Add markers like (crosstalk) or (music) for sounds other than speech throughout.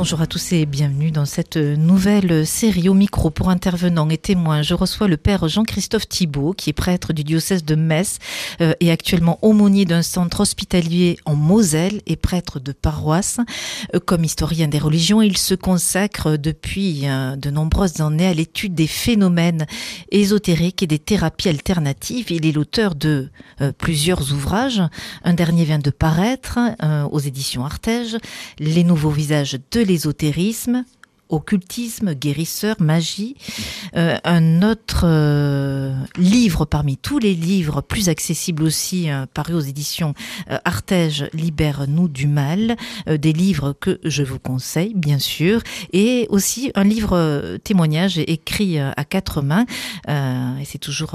Bonjour à tous et bienvenue dans cette nouvelle série au micro pour intervenants et témoins. Je reçois le père Jean-Christophe Thibault, qui est prêtre du diocèse de Metz euh, et actuellement aumônier d'un centre hospitalier en Moselle et prêtre de paroisse. Euh, comme historien des religions, il se consacre depuis euh, de nombreuses années à l'étude des phénomènes ésotériques et des thérapies alternatives. Il est l'auteur de plusieurs ouvrages. Un dernier vient de paraître aux éditions Artege, Les nouveaux visages de l'ésotérisme, occultisme, guérisseur, magie. Euh, un autre euh, livre parmi tous les livres, plus accessible aussi, euh, paru aux éditions Artege, Libère-nous du mal, des livres que je vous conseille, bien sûr, et aussi un livre témoignage écrit à quatre mains, et c'est toujours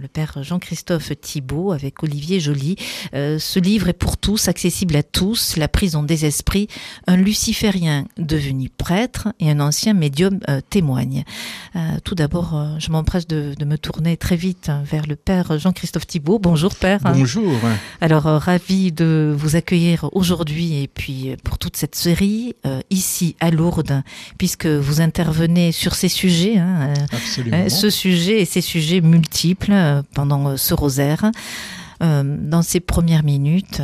le père Jean-Christophe Thibault avec Olivier Joly. ce livre est pour tous, accessible à tous, La prison des esprits, un luciférien devenu prêtre, un ancien médium euh, témoigne. Euh, tout d'abord, euh, je m'empresse de, me tourner très vite vers le père Jean-Christophe Thibault. Bonjour père. Bonjour. Alors, ravi de vous accueillir aujourd'hui et puis pour toute cette série ici à Lourdes, puisque vous intervenez sur ces sujets, hein, ce sujet et ces sujets multiples pendant ce rosaire. dans ces premières minutes,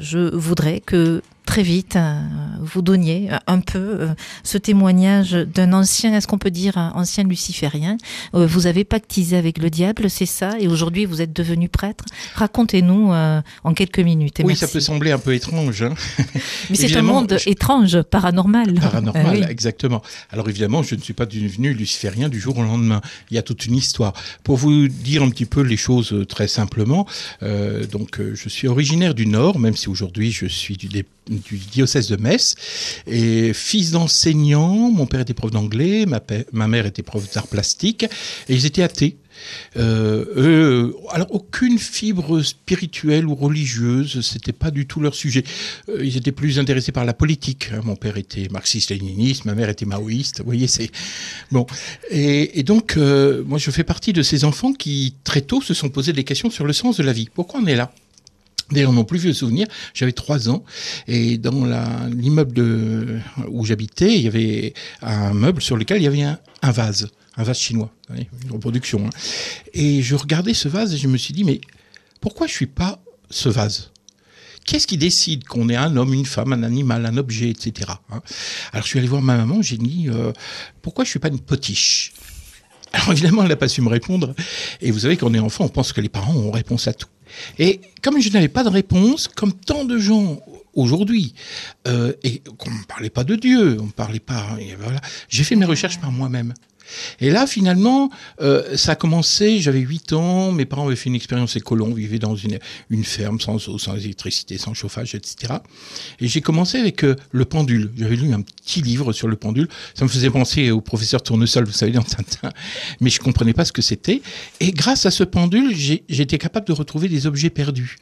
je voudrais que très vite, euh, vous donniez euh, un peu euh, ce témoignage d'un ancien, est-ce qu'on peut dire ancien luciférien Vous avez pactisé avec le diable, c'est ça, et aujourd'hui vous êtes devenu prêtre. Racontez-nous en quelques minutes. oui, ça peut sembler un peu étrange. Hein. (laughs) Mais c'est un monde étrange, paranormal. Paranormal, exactement. Alors évidemment, je ne suis pas devenu luciférien du jour au lendemain. Il y a toute une histoire. Pour vous dire un petit peu les choses très simplement, donc je suis originaire du Nord, même si aujourd'hui je suis du, du diocèse de Metz. Et fils d'enseignant, mon père était prof d'anglais, ma, ma, mère était prof d'art plastique, et ils étaient athées. Euh, alors aucune fibre spirituelle ou religieuse, c'était pas du tout leur sujet. Euh, ils étaient plus intéressés par la politique. Hein. Mon père était marxiste-léniniste, ma mère était maoïste. Vous voyez, c'est bon. Et, donc euh, moi, je fais partie de ces enfants qui très tôt se sont posés des questions sur le sens de la vie. Pourquoi on est là? D'ailleurs, mon plus vieux souvenir, j'avais trois ans, et dans l'immeuble où j'habitais, il y avait un meuble sur lequel il y avait un, vase, un vase chinois, une reproduction. Hein. Et je regardais ce vase et je me suis dit, mais pourquoi je suis pas ce vase? Qu'est-ce qui décide qu'on est un homme, une femme, un animal, un objet, etc. Hein? Alors je suis allé voir ma maman, j'ai dit, euh, pourquoi je suis pas une potiche? Alors évidemment, elle n'a pas su me répondre. Et vous savez, quand est enfant, on pense que les parents ont réponse à tout. Et comme je n'avais pas de réponse, comme tant de gens aujourd'hui, euh, et qu'on ne parlait pas de Dieu, on ne parlait pas, j'ai fait mes recherches par moi-même. Et là, finalement, euh, ça a commencé, j'avais 8 ans, mes parents avaient fait une expérience écolo, on vivait dans une, ferme sans eau, sans électricité, sans chauffage, etc. Et j'ai commencé avec euh, le pendule. J'avais lu un petit livre sur le pendule. Ça me faisait penser au professeur Tournesol, vous savez, dans Tintin. Mais je comprenais pas ce que c'était. Et grâce à ce pendule, j'étais capable de retrouver des objets perdus.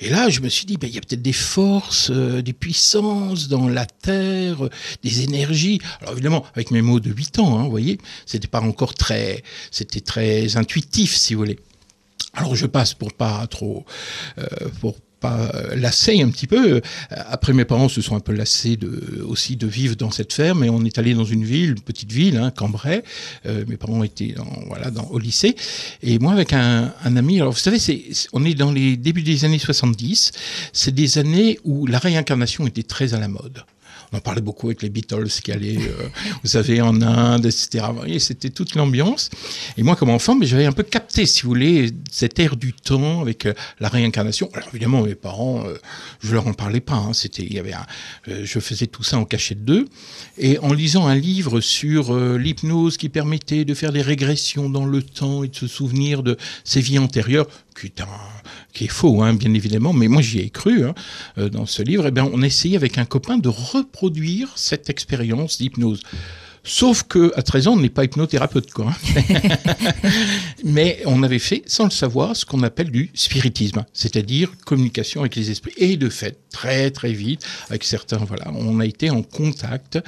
Et là, je me suis dit, ben, il y a peut-être des forces, euh, des puissances dans la Terre, des énergies. Alors évidemment, avec mes mots de 8 ans, hein, vous voyez, c'était pas encore très, c'était très intuitif, si vous voulez. Alors je passe pour pas trop, euh, pour pas lasser un petit peu. Après, mes parents se sont un peu lassés aussi de vivre dans cette ferme et on est allé dans une ville, une petite ville, hein, Cambrai. Euh, mes parents étaient voilà, dans, au lycée. Et moi, avec un, ami, alors vous savez, on est dans les débuts des années 70. C'est des années où la réincarnation était très à la mode on en parlait beaucoup avec les Beatles qui allaient, euh, (laughs) vous savez, en Inde, etc. C'était toute l'ambiance. Et moi, comme enfant, mais j'avais un peu capté, si vous voulez, cette ère du temps avec euh, la réincarnation. Alors évidemment, mes parents, je euh, je leur en parlais pas. Hein. C'était, il y avait je faisais tout ça en cachette d'eux. Et en lisant un livre sur l'hypnose qui permettait de faire des régressions dans le temps et de se souvenir de ses vies antérieures, qui est, qui est faux, hein, bien évidemment, mais moi j'y ai cru hein, euh, dans ce livre, et eh bien, on essayait avec un copain de reproduire cette expérience d'hypnose. Sauf que à 13 ans, on n'est pas hypnothérapeute, quoi. Hein. (laughs) Mais on avait fait, sans le savoir, ce qu'on appelle du spiritisme, c'est-à-dire communication avec les esprits. Et de fait, très très vite, avec certains, voilà, on a été en contact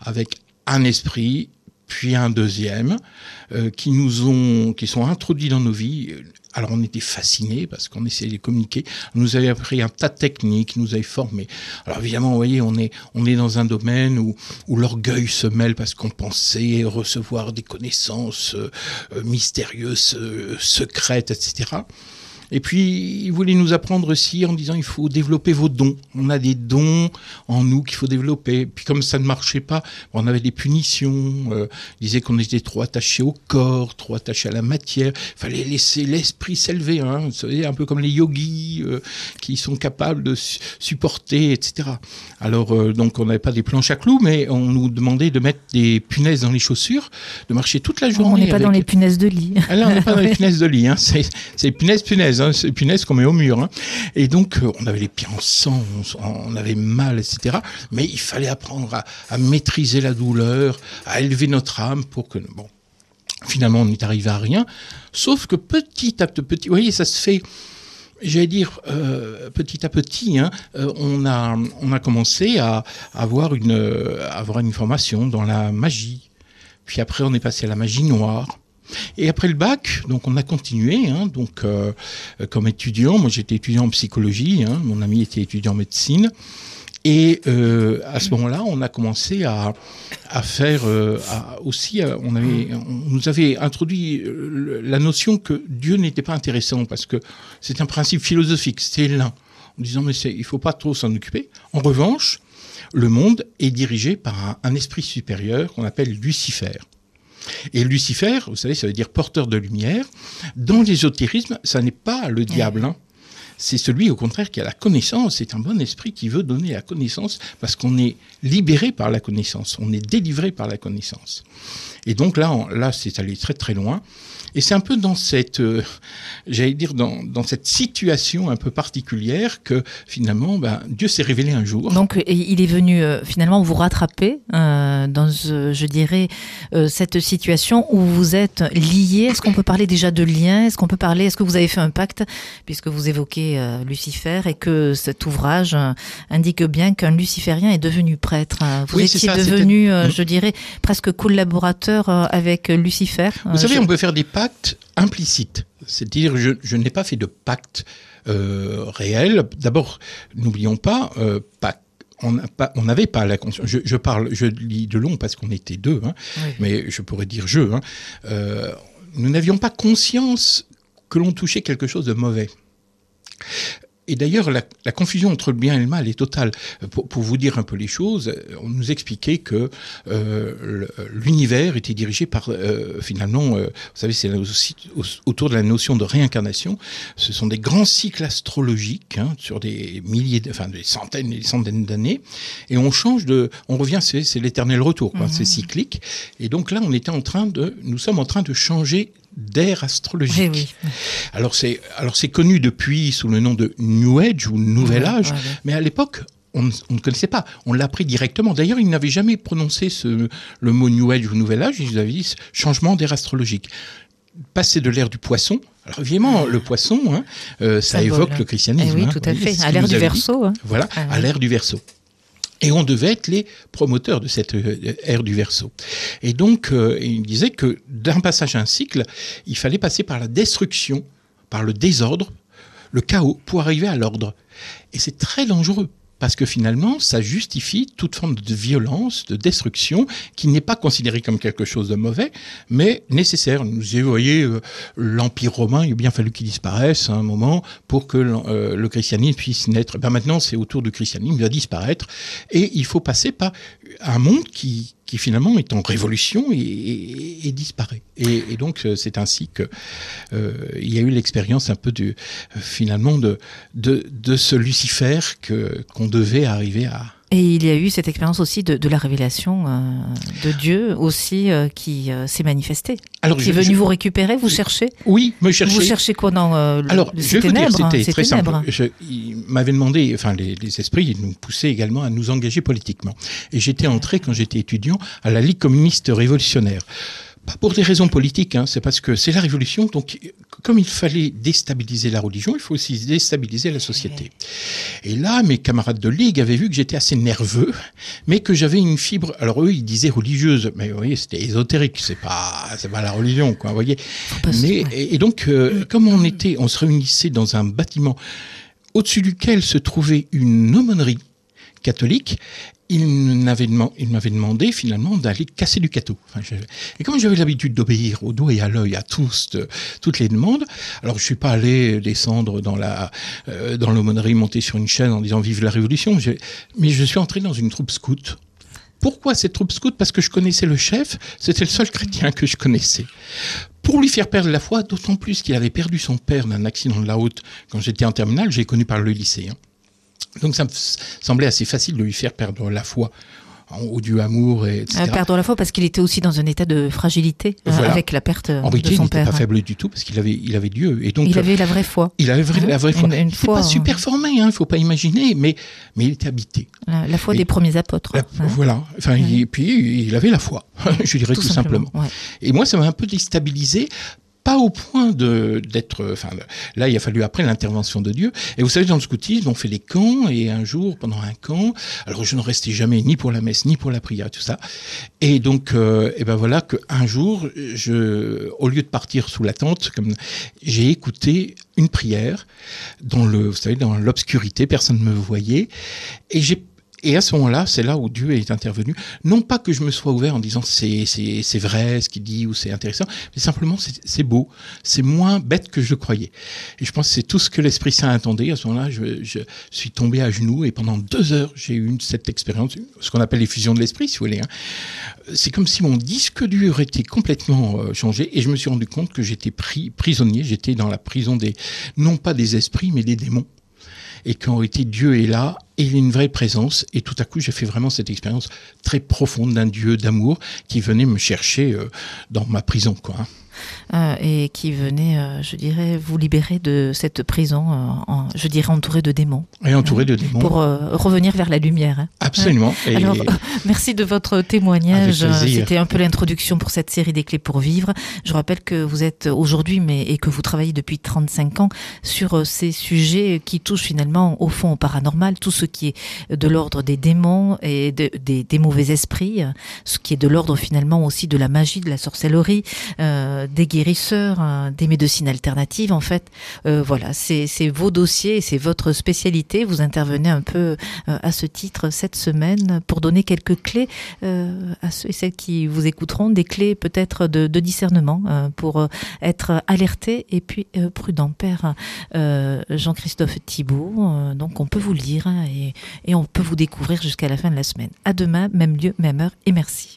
avec un esprit puis un deuxième, euh, qui nous ont, qui sont introduits dans nos vies. Alors on était fascinés parce qu'on essayait de communiquer. On nous avait appris un tas de techniques, nous avait formés. Alors évidemment, vous voyez, on est, on est dans un domaine où, où l'orgueil se mêle parce qu'on pensait recevoir des connaissances euh, mystérieuses, euh, secrètes, etc. Et puis, il voulait nous apprendre aussi en disant il faut développer vos dons. On a des dons en nous qu'il faut développer. Puis comme ça ne marchait pas, on avait des punitions. Euh, il disait qu'on était trop attaché au corps, trop attaché à la matière. Il fallait laisser l'esprit s'élever. Hein. Vous savez, un peu comme les yogis euh, qui sont capables de su- supporter, etc. Alors, euh, donc, on n'avait pas des planches à clous, mais on nous demandait de mettre des punaises dans les chaussures, de marcher toute la journée. On n'est pas dans les punaises de lit. ah là, on n'est pas dans les punaises de lit, hein. c'est c'est punaise, hein. c'est qu'on met au mur. hein. Et donc, euh, on avait les pieds en sang, on, avait mal, etc. Mais il fallait apprendre à, maîtriser la douleur, à élever notre âme pour que... Bon, finalement, on n'est arrivé à rien. Sauf que petit à petit, vous voyez, ça se fait... J'allais dire euh, petit à petit, hein, euh, on a on a commencé à avoir une à avoir une formation dans la magie. Puis après, on est passé à la magie noire. Et après le bac, donc on a continué, hein, donc euh, comme étudiant. Moi, j'étais étudiant en psychologie. hein, mon ami était étudiant en médecine. Et euh, à ce moment-là, on a commencé à, faire euh, aussi, on, nous avait introduit la notion que Dieu n'était pas intéressant parce que c'est un principe philosophique, c'est l'un. En disant, mais il faut pas trop s'en occuper. En revanche, le monde est dirigé par un esprit supérieur qu'on appelle Lucifer. Et Lucifer, vous savez, ça veut dire porteur de lumière. Dans l'ésotérisme, ça n'est pas le diable. hein. C'est celui, au contraire, qui a la connaissance. C'est un bon esprit qui veut donner la connaissance parce qu'on est libéré par la connaissance. On est délivré par la connaissance. Et donc là, on- là, c'est allé très très loin. Et c'est un peu dans cette, euh, j'allais dire, dans, dans cette situation un peu particulière que finalement, ben, Dieu s'est révélé un jour. Donc, il est venu euh, finalement vous rattraper euh, dans, je dirais, cette situation où vous êtes liés. Est-ce qu'on peut parler déjà de lien? Est-ce qu'on peut parler Est-ce que vous avez fait un pacte, puisque vous évoquez Lucifer et que cet ouvrage indique bien qu'un luciférien est devenu prêtre Vous Oui, étiez ça, devenu, Mm. je dirais, presque collaborateur avec Lucifer. Vous savez, je- on peut faire des pactes implicites. C'est-à-dire, je, je n'ai pas fait de pacte euh, réel. D'abord, n'oublions pas, euh, pacte. On n'a pas- on n'avait pas la conscience. Je, je parle, je lis de long parce qu'on était deux, hein, Oui. mais je pourrais dire je. hein. Euh, nous n'avions pas conscience que l'on touchait quelque chose de mauvais. Et d'ailleurs, la, la confusion entre le bien et le mal est totale. Pour, pour vous dire un peu les choses, euh, on nous expliquait que euh, l'univers était dirigé par, euh, finalement, euh, vous savez, c'est autour de la notion de réincarnation. Ce sont des grands cycles astrologiques hein, sur des milliers, de- enfin des centaines et des centaines d'années, et on change de, on revient, c'est l'éternel retour, quoi, c'est cyclique. Et donc là, on était en train de, nous sommes en train de changer d'ère astrologique. Eh oui. Alors c'est alors c'est connu depuis sous le nom de New Age ou Nouvel Âge, ouais, ouais. mais à l'époque on, ne- on ne connaissait pas. On l'a appris directement. D'ailleurs, ils n'avaient jamais prononcé ce, le mot New Age ou Nouvel Âge. Ils avaient dit changement d'ère astrologique. Passer de l'ère du poisson. Alors évidemment, le poisson, hein, euh, ça évoque le christianisme. Eh oui, hein. tout à fait. À qu'il l'ère nous du verso. hein. Voilà, Ah à l'ère du verso. Et on devait être les promoteurs de cette euh, ère du verso. Et donc, euh, il disait que d'un passage à un cycle, il fallait passer par la destruction, par le désordre, le chaos, pour arriver à l'ordre. Et c'est très dangereux. Parce que finalement, ça justifie toute forme de violence, de destruction, qui n'est pas considérée comme quelque chose de mauvais, mais nécessaire. Vous voyez, euh, l'Empire romain, il a bien fallu qu'il disparaisse à un moment pour que euh, le christianisme puisse naître. Ben maintenant, c'est autour du christianisme, il va disparaître. Et il faut passer par un monde qui, qui finalement est en révolution et, disparaît. Et, et donc, euh, c'est ainsi que euh, il y a eu l'expérience un peu du, euh, finalement de, de, de ce Lucifer que, qu'on devait arriver à, Et il y a eu cette expérience aussi de, de la révélation euh, de Dieu aussi euh, qui euh, s'est manifestée. Alors, Qui je- est venu je- vous récupérer, vous cherchez Oui, me chercher. Vous cherchez quoi dans euh, le- Alors, le- je vais vous ténèbres hein, c'était ces très ténèbres. simple. Je, ils m'avaient demandé, enfin, les, les esprits, ils nous poussaient également à nous engager politiquement. Et j'étais entré, quand j'étais étudiant, à la Ligue communiste révolutionnaire. Pas pour des raisons politiques, hein, c'est parce que c'est la révolution. Donc, comme il fallait déstabiliser la religion, il faut aussi déstabiliser la société. Et là, mes camarades de ligue avaient vu que j'étais assez nerveux, mais que j'avais une fibre. Alors eux, ils disaient religieuse, mais vous voyez, c'était ésotérique. C'est pas, c'est pas la religion, quoi. Vous voyez. Mais et, donc, euh, comme on était, on se réunissait dans un bâtiment au-dessus duquel se trouvait une aumônerie catholique, il m'avait demandé finalement d'aller casser du cateau. et comme j'avais l'habitude d'obéir au doigt et à l'œil à tous, toutes les demandes, alors je suis pas allé descendre dans la euh, l'aumônerie, monter sur une chaîne en disant vive la révolution, mais je suis entré dans une troupe scout. Pourquoi cette troupe scout? Parce que je connaissais le chef, c'était le seul chrétien que je connaissais. Pour lui faire perdre la foi, d'autant plus qu'il avait perdu son père d'un accident de la route quand j'étais en terminale, j'ai connu par le lycée. Hein. Donc ça me semblait assez facile de lui faire perdre la foi au Dieu amour, et etc. Euh, perdre la foi parce qu'il était aussi dans un état de fragilité euh, avec la perte de son père. il n'était pas faible du tout parce qu'il avait, il avait Dieu. Et donc, il avait la vraie foi. Il avait la vraie foi. il n'était pas super formé, il hein, ne faut pas imaginer, mais, mais il était habité. La, foi des premiers apôtres. Voilà. Enfin, et puis, il avait la foi, (laughs) je dirais tout, simplement. Et moi, ça m'a un peu déstabilisé pas au point de d'être. Enfin, là, il a fallu après l'intervention de Dieu. Et vous savez, dans le scoutisme, on fait les camps, et un jour, pendant un camp, alors je ne restais jamais ni pour la messe, ni pour la prière, tout ça. Et donc, euh, et ben voilà qu'un jour, je, au lieu de partir sous la tente, comme j'ai écouté une prière dans le, vous savez, dans l'obscurité, personne ne me voyait, et j'ai et à ce moment-là, c'est là où Dieu est intervenu. Non pas que je me sois ouvert en disant c'est, vrai ce qu'il dit ou c'est intéressant, mais simplement c'est, beau, c'est moins bête que je croyais. Et je pense que c'est tout ce que l'Esprit Saint attendait. À ce moment-là, je, je, suis tombé à genoux et pendant deux heures, j'ai eu cette expérience, ce qu'on appelle l'effusion de l'Esprit, si vous voulez. Hein. C'est comme si mon disque dur était complètement euh, changé et je me suis rendu compte que j'étais pris, prisonnier, j'étais dans la prison des, non pas des esprits, mais des démons et qu'en été Dieu est là et il a une vraie présence. Et tout à coup, j'ai fait vraiment cette expérience très profonde d'un Dieu d'amour qui venait me chercher euh, dans ma prison, quoi. Hein. Euh, et qui venait, euh, je dirais, vous libérer de cette prison, en, je dirais, entourée de démons. Et entourée de démons. Pour revenir vers la lumière. Hein. Absolument. (laughs) Alors, (laughs) merci de votre témoignage. C'était un peu l'introduction pour cette série des clés pour vivre. Je rappelle que vous êtes aujourd'hui, mais et que vous travaillez depuis 35 ans sur ces sujets qui touchent finalement au fond au paranormal, tout ce qui est de l'ordre des démons et des, mauvais esprits, ce qui est de l'ordre finalement aussi de la magie, de la sorcellerie, euh, des guérisseurs, hein, des médecines alternatives en fait. Euh, voilà, c'est vos dossiers, c'est votre spécialité. Vous intervenez un peu euh, à ce titre cette semaine pour donner quelques clés à ceux et celles qui vous écouteront, des clés peut-être de, de, discernement pour être alerté et puis prudent. Père Jean-Christophe Thibault, donc on peut vous le dire hein, et, on peut vous découvrir jusqu'à la fin de la semaine. À demain, même lieu, même heure et merci.